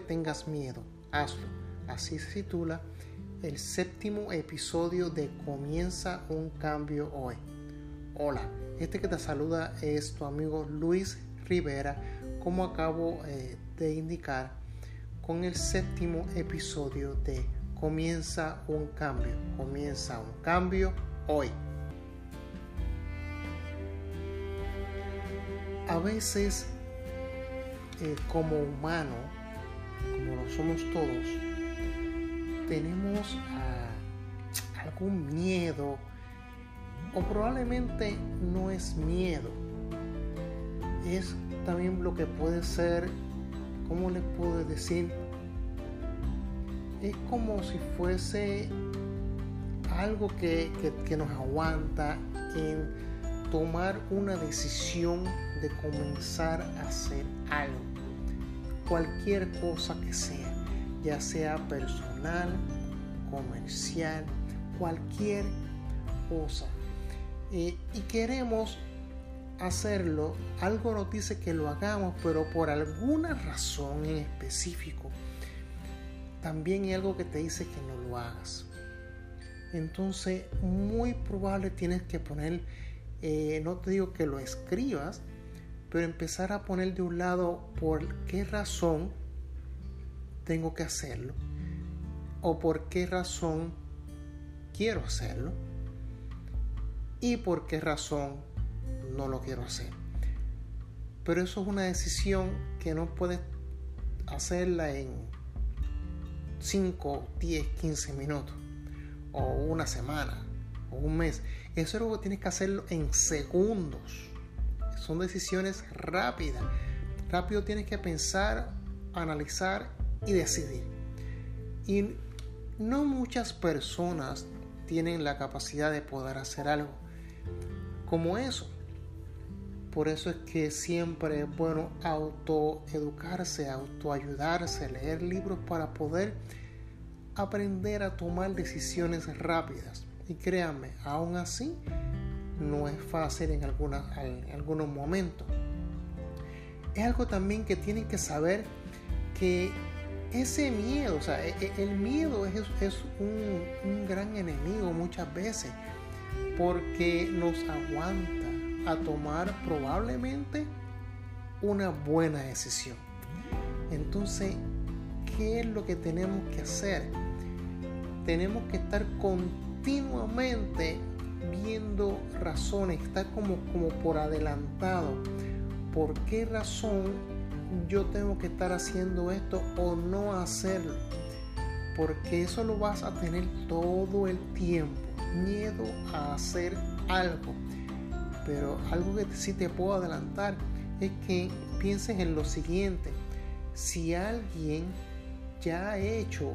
tengas miedo, hazlo. Así se titula el séptimo episodio de Comienza un cambio hoy. Hola, este que te saluda es tu amigo Luis Rivera, como acabo eh, de indicar, con el séptimo episodio de Comienza un cambio. Comienza un cambio hoy. A veces, eh, como humano, como lo somos todos, tenemos ah, algún miedo o probablemente no es miedo. Es también lo que puede ser, ¿cómo le puedo decir? Es como si fuese algo que, que nos aguanta en tomar una decisión de comenzar a hacer algo. Cualquier cosa que sea, ya sea personal, comercial, cualquier cosa. Eh, y queremos hacerlo, algo nos dice que lo hagamos, pero por alguna razón en específico, también hay algo que te dice que no lo hagas. Entonces, muy probable tienes que poner, eh, no te digo que lo escribas, pero empezar a poner de un lado por qué razón tengo que hacerlo o por qué razón quiero hacerlo y por qué razón no lo quiero hacer. Pero eso es una decisión que no puedes hacerla en 5, 10, 15 minutos o una semana o un mes. Eso es tienes que hacerlo en segundos. Son decisiones rápidas. Rápido tienes que pensar, analizar y decidir. Y no muchas personas tienen la capacidad de poder hacer algo como eso. Por eso es que siempre es bueno autoeducarse, autoayudarse, leer libros para poder aprender a tomar decisiones rápidas. Y créanme, aún así no es fácil en, en algunos momentos. Es algo también que tienen que saber que ese miedo, o sea, e, e, el miedo es, un, gran enemigo muchas veces porque nos aguanta a tomar probablemente una buena decisión. Entonces, ¿qué es lo que tenemos que hacer? Tenemos que estar continuamente viendo razones, estar como, como por adelantado. ¿Por qué razón yo tengo que estar haciendo esto o no hacerlo. Porque eso lo vas a tener todo el tiempo. Miedo a hacer algo. Pero algo que sí te puedo adelantar es que pienses en lo siguiente. Si alguien ya ha hecho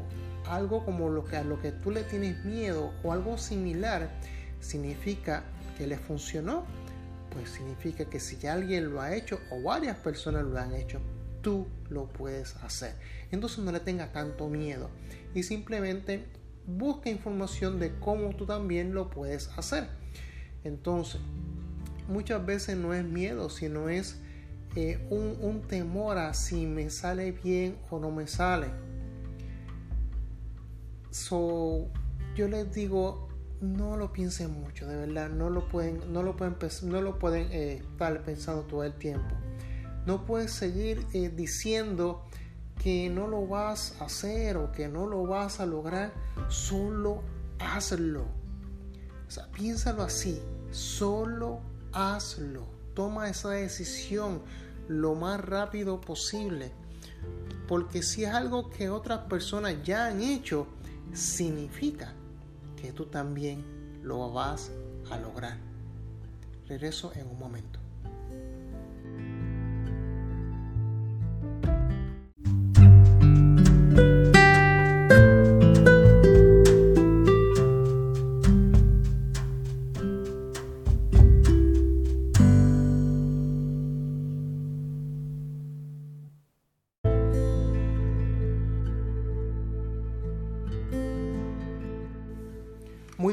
algo como lo que a lo que tú le tienes miedo o algo similar, significa que le funcionó pues significa que si alguien lo ha hecho o varias personas lo han hecho, tú lo puedes hacer. Entonces no le tengas tanto miedo y simplemente busca información de cómo tú también lo puedes hacer. Entonces, muchas veces no es miedo, sino es eh, un, un temor a si me sale bien o no me sale. So, yo les digo, no lo piensen mucho, de verdad, no lo pueden, no lo pueden, no lo pueden eh, estar pensando todo el tiempo. No puedes seguir eh, diciendo que no lo vas a hacer o que no lo vas a lograr, solo hazlo. O sea, piénsalo así, solo hazlo. Toma esa decisión lo más rápido posible. Porque si es algo que otras personas ya han hecho, significa que tú también lo vas a lograr. Regreso en un momento.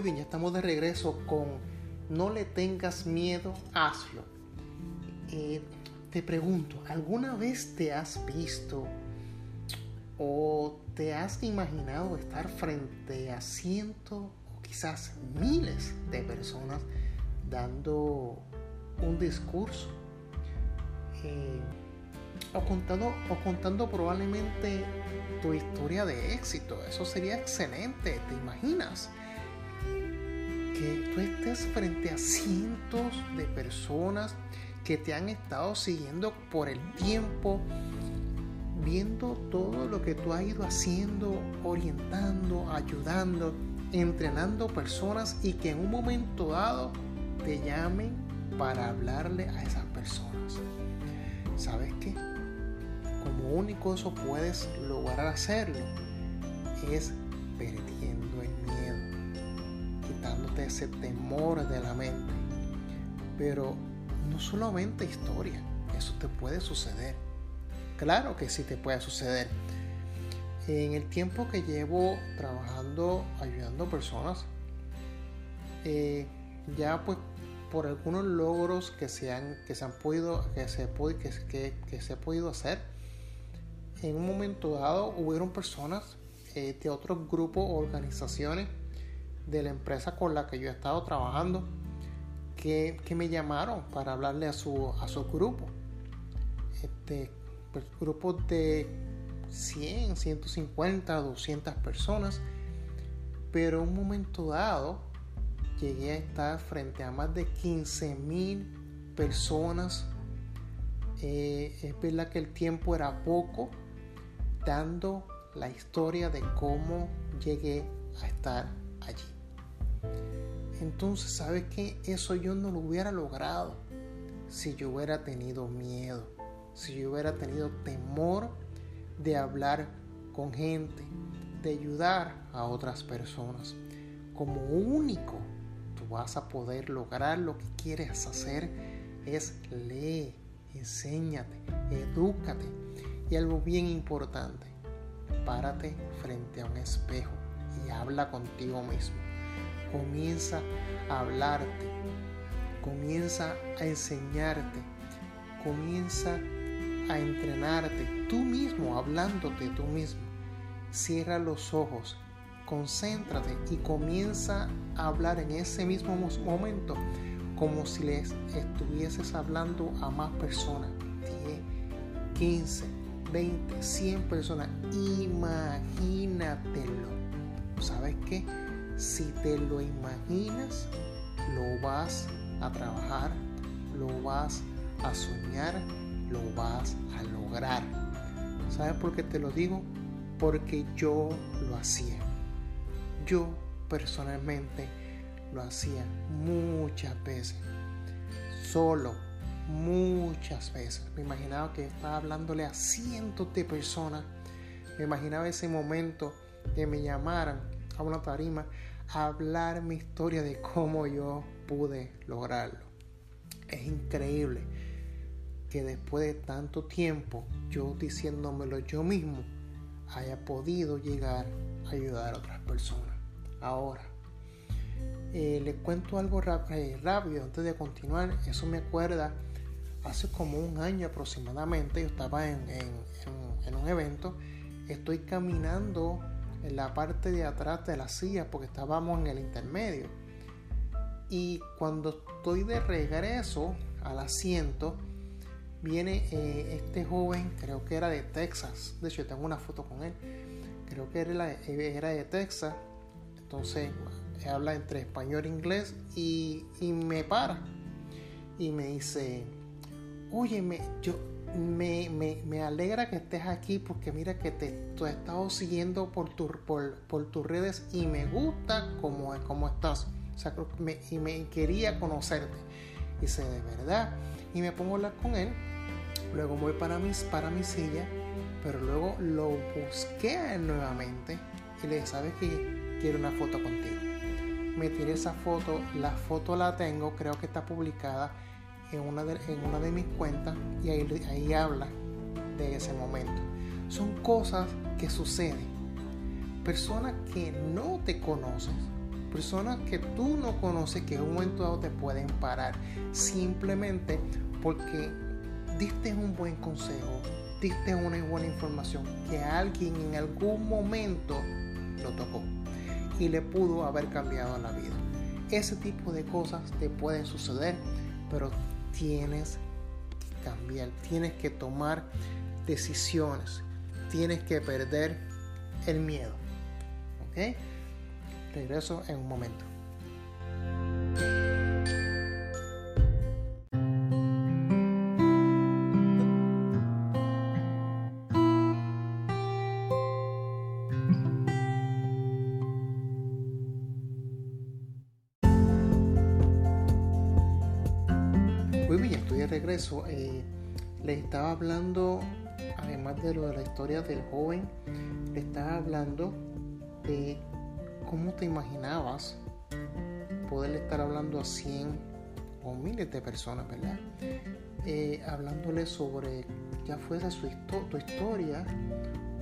Bien, ya estamos de regreso con No le tengas miedo, hazlo. Eh, te pregunto, ¿alguna vez te has visto ¿O te has imaginado estar frente a cientos o quizás miles de personas dando un discurso? Eh, o, contando, o contando probablemente tu historia de éxito. Eso sería excelente, ¿te imaginas? Que tú estés frente a cientos de personas que te han estado siguiendo por el tiempo, viendo todo lo que tú has ido haciendo, orientando, ayudando, entrenando personas y que en un momento dado te llamen para hablarle a esas personas. ¿Sabes qué? Como único eso puedes lograr hacerlo es perdiendo el miedo, quitándote ese temor de la mente. Pero no solamente historia, eso te puede suceder Claro que sí te puede suceder. En el tiempo que llevo trabajando, ayudando personas, eh, ya pues por algunos logros que se han, que se han podido, que se, que, que, se ha podido hacer, en un momento dado hubieron personas eh, de otros grupos o organizaciones de la empresa con la que yo he estado trabajando que, que me llamaron para hablarle a su, a su grupo. Este, grupos de 100, 150, 200 personas, pero en un momento dado llegué a estar frente a más de 15 mil personas. Eh, es verdad que el tiempo era poco, dando la historia de cómo llegué a estar allí. Entonces, ¿sabes que Eso yo no lo hubiera logrado si yo hubiera tenido miedo si yo hubiera tenido temor de hablar con gente, de ayudar a otras personas. Como único tú vas a poder lograr lo que quieres hacer es lee, enséñate, edúcate. Y algo bien importante, párate frente a un espejo y habla contigo mismo. Comienza a hablarte, comienza a enseñarte, comienza a entrenarte tú mismo, hablándote tú mismo. Cierra los ojos, concéntrate y comienza a hablar en ese mismo momento como si les estuvieses hablando a más personas. 10, 15, 20, 100 personas. Imagínatelo. ¿Sabes qué? Si te lo imaginas, lo vas a trabajar, lo vas a soñar lo vas a lograr. ¿Sabes por qué te lo digo? Porque yo lo hacía. Yo personalmente lo hacía muchas veces. Solo, muchas veces. Me imaginaba que estaba hablándole a cientos de personas. Me imaginaba ese momento que me llamaran a una tarima hablar mi historia de cómo yo pude lograrlo. Es increíble que después de tanto tiempo, yo diciéndomelo yo mismo, haya podido llegar a ayudar a otras personas. Ahora, eh, les cuento algo eh, rápido antes de continuar. Eso me acuerda, hace como un año aproximadamente, yo estaba en, en un evento, estoy caminando en la parte de atrás de la silla porque estábamos en el intermedio. Y cuando estoy de regreso al asiento, viene eh, este joven, creo que era de Texas, de hecho tengo una foto con él, creo que era, era de Texas, entonces habla entre español e inglés y, me para. Y me dice, oye, me, yo, me, alegra que estés aquí porque mira que te, he estado siguiendo por, tu, por, tus redes y me gusta cómo, cómo estás. Me, y me quería conocerte. Dice, de verdad. Y me pongo a hablar con él Luego voy para, mis, para mi silla, pero luego lo busqué nuevamente y le dije, ¿sabes qué? Quiero una foto contigo. Me tiré esa foto, la foto la tengo, creo que está publicada en una de, en una de mis cuentas y ahí, ahí habla de ese momento. Son cosas que suceden. Personas que no te conoces, personas que tú no conoces que en un momento dado te pueden parar simplemente porque diste un buen consejo, diste una buena información, que alguien en algún momento lo tocó y le pudo haber cambiado la vida. Ese tipo de cosas te pueden suceder, pero tienes que cambiar, tienes que tomar decisiones, tienes que perder el miedo. ¿Ok? Regreso en un momento. Muy bien, estoy de regreso. Eh, les estaba hablando, además de lo de la historia del joven, le estaba hablando de cómo te imaginabas poder estar hablando a 100 o miles de personas, ¿verdad? Eh, hablándole sobre ya fuese su tu historia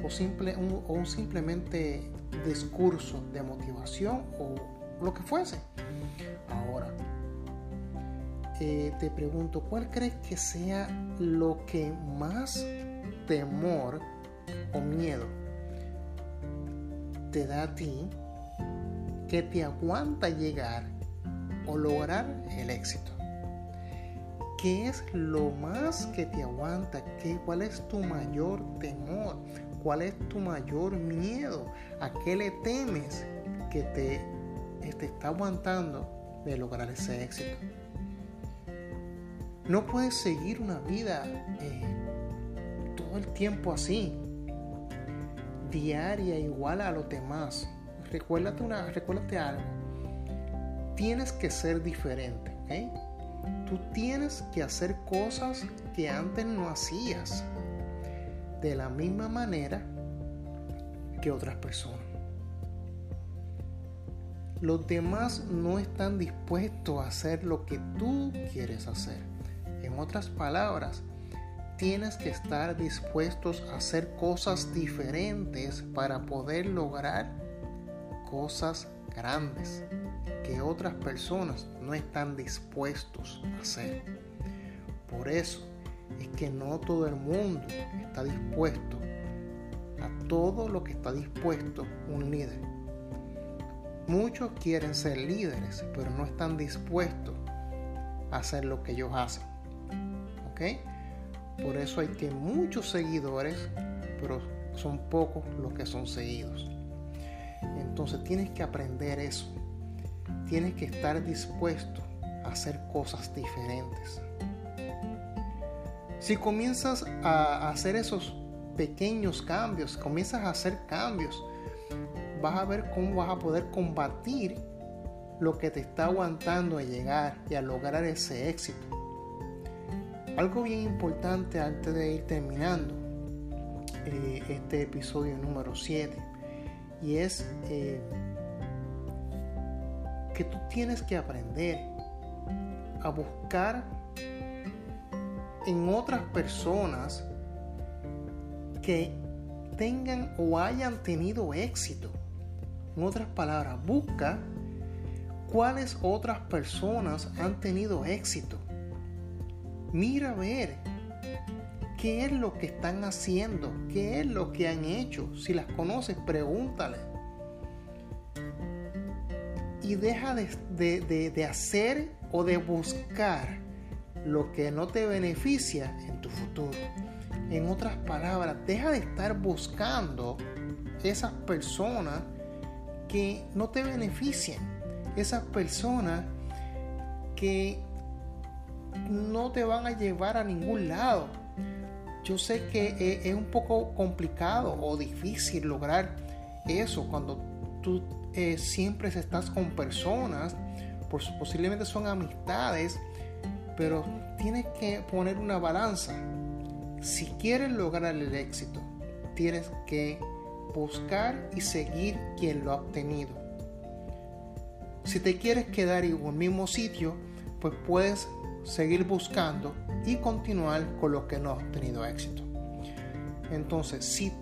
o, simple, un, simplemente discurso de motivación o lo que fuese. Ahora, te pregunto, ¿cuál crees que sea lo que más temor o miedo te da a ti que te aguanta llegar o lograr el éxito? ¿Qué es lo más que te aguanta? ¿Qué, ¿Cuál es tu mayor temor? ¿Cuál es tu mayor miedo? ¿A qué le temes que te está aguantando de lograr ese éxito? No puedes seguir una vida eh, todo el tiempo así, diaria, igual a los demás. Recuérdate, una, recuérdate algo. Tienes que ser diferente, ¿ok? Tú tienes que hacer cosas que antes no hacías de la misma manera que otras personas. Los demás no están dispuestos a hacer lo que tú quieres hacer. En otras palabras, tienes que estar dispuestos a hacer cosas diferentes para poder lograr cosas grandes que otras personas no están dispuestos a hacer. Por eso es que no todo el mundo está dispuesto a todo lo que está dispuesto un líder. Muchos quieren ser líderes, pero no están dispuestos a hacer lo que ellos hacen. Por eso hay que muchos seguidores, pero son pocos los que son seguidos. Entonces tienes que aprender eso. Tienes que estar dispuesto a hacer cosas diferentes. Si comienzas a hacer esos pequeños cambios, comienzas a hacer cambios, vas a ver cómo vas a poder combatir lo que te está aguantando a llegar y a lograr ese éxito. Algo bien importante antes de ir terminando eh, este episodio número 7 y es eh, que tú tienes que aprender a buscar en otras personas que tengan o hayan tenido éxito. En otras palabras, busca cuáles otras personas han tenido éxito mira a ver qué es lo que están haciendo, qué es lo que han hecho. Si las conoces, pregúntale. Y deja de, hacer o de buscar lo que no te beneficia en tu futuro. En otras palabras, deja de estar buscando esas personas que no te benefician. Esas personas que no te van a llevar a ningún lado. Yo sé que es un poco complicado o difícil lograr eso cuando tú eh, siempre estás con personas, posiblemente son amistades, pero tienes que poner una balanza. Si quieres lograr el éxito, tienes que buscar y seguir quien lo ha obtenido. Si te quieres quedar en el mismo sitio, pues puedes seguir buscando y continuar con lo que no has tenido éxito. Entonces, si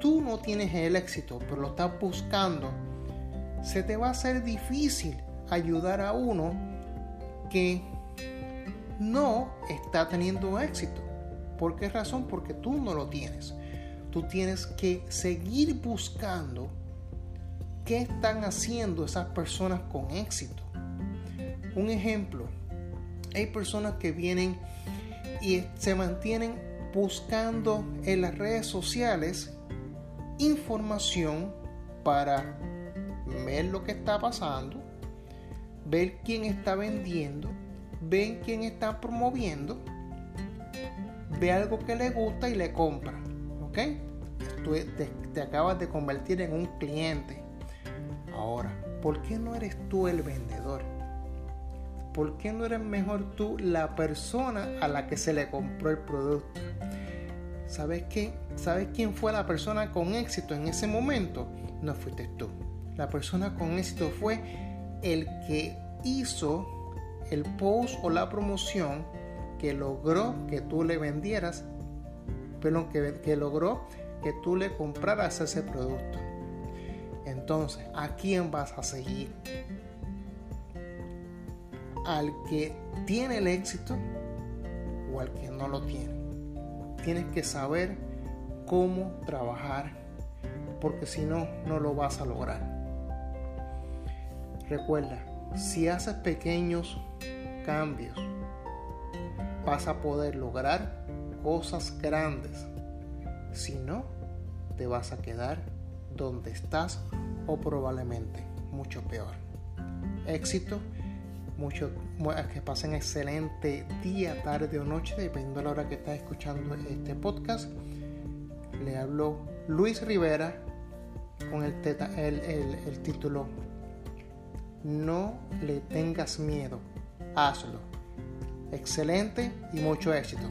tú no tienes el éxito, pero lo estás buscando, se te va a hacer difícil ayudar a uno que no está teniendo éxito. ¿Por qué razón? Porque tú no lo tienes. Tú tienes que seguir buscando qué están haciendo esas personas con éxito. Un ejemplo, hay personas que vienen y se mantienen buscando en las redes sociales información para ver lo que está pasando, ver quién está vendiendo, ver quién está promoviendo, ve algo que le gusta y le compra. ¿Ok? Tú te, te acabas de convertir en un cliente. Ahora, ¿por qué no eres tú el vendedor? ¿Por qué no eres mejor tú la persona a la que se le compró el producto? ¿Sabes qué? ¿Sabes quién fue la persona con éxito en ese momento? No fuiste tú. La persona con éxito fue el que hizo el post o la promoción que logró que tú le vendieras, perdón, que, que logró que tú le compraras ese producto. Entonces, ¿a quién vas a seguir? ¿Al que tiene el éxito o al que no lo tiene? Tienes que saber cómo trabajar, porque si no, no lo vas a lograr. Recuerda, si haces pequeños cambios, vas a poder lograr cosas grandes. Si no, te vas a quedar donde estás o probablemente mucho peor. Éxito, mucho, que pasen excelente día, tarde o noche, dependiendo de la hora que estás escuchando este podcast. Le hablo Luis Rivera con el, el, el título No le tengas miedo, hazlo. Excelente y mucho éxito.